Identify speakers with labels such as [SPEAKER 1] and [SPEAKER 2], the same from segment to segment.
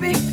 [SPEAKER 1] baby,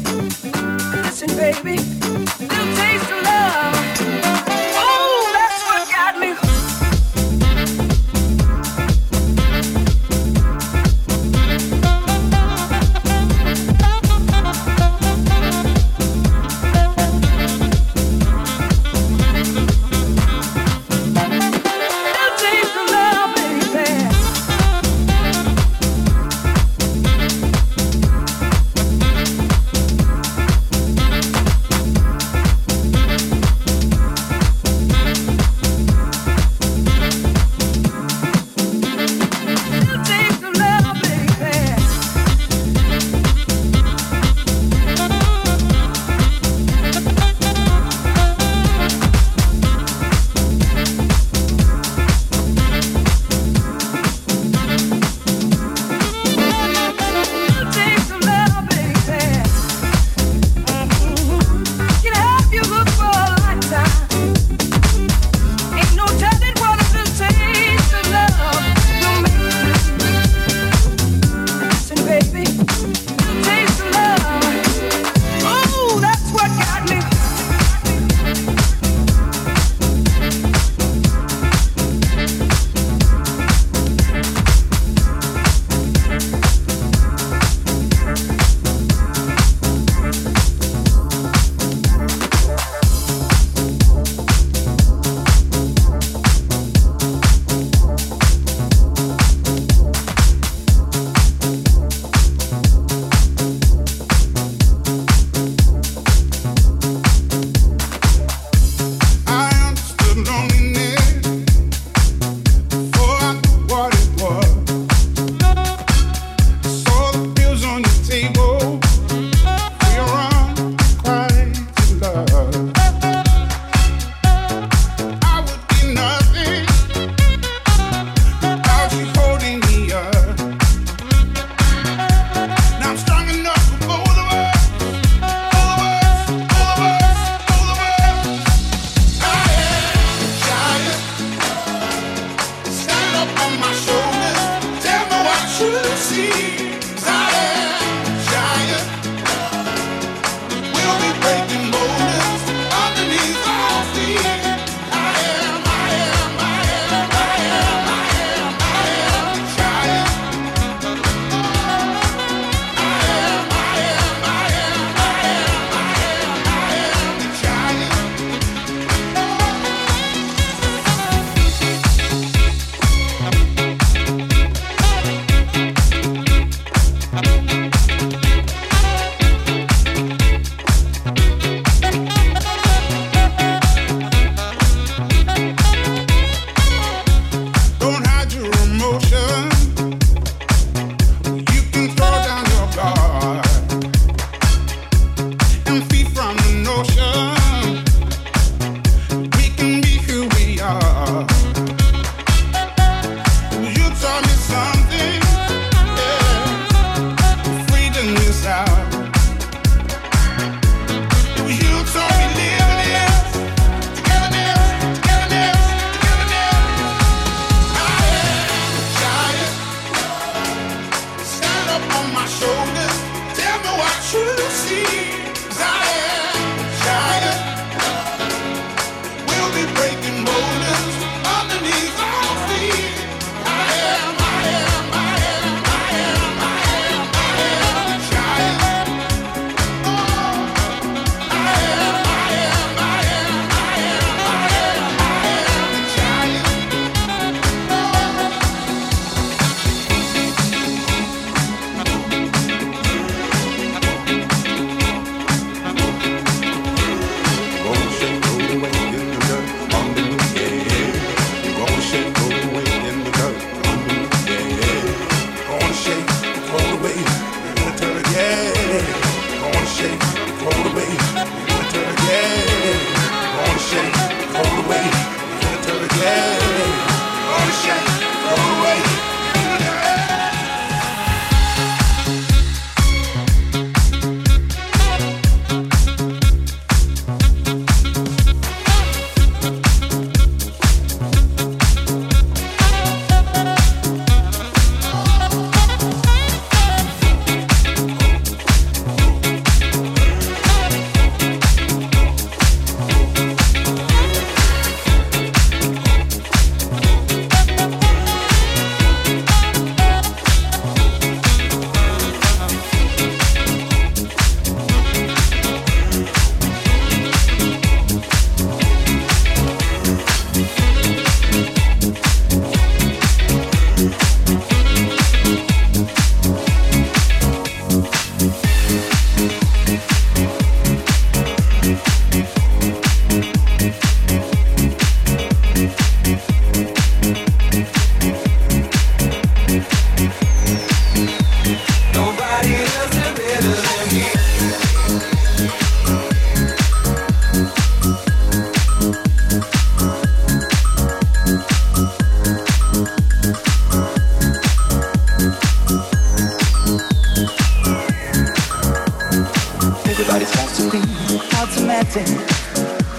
[SPEAKER 2] dancing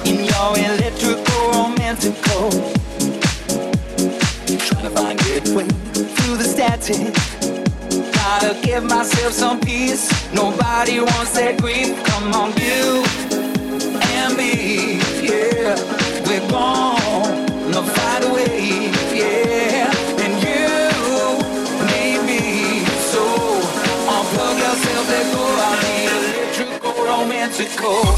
[SPEAKER 2] in your electrical romantic code. Trying to
[SPEAKER 3] find a
[SPEAKER 4] good
[SPEAKER 5] way through the static. Gotta give myself some peace. Nobody wants that grief. Come on, you and me, yeah. We're gonna find a way.
[SPEAKER 4] identical.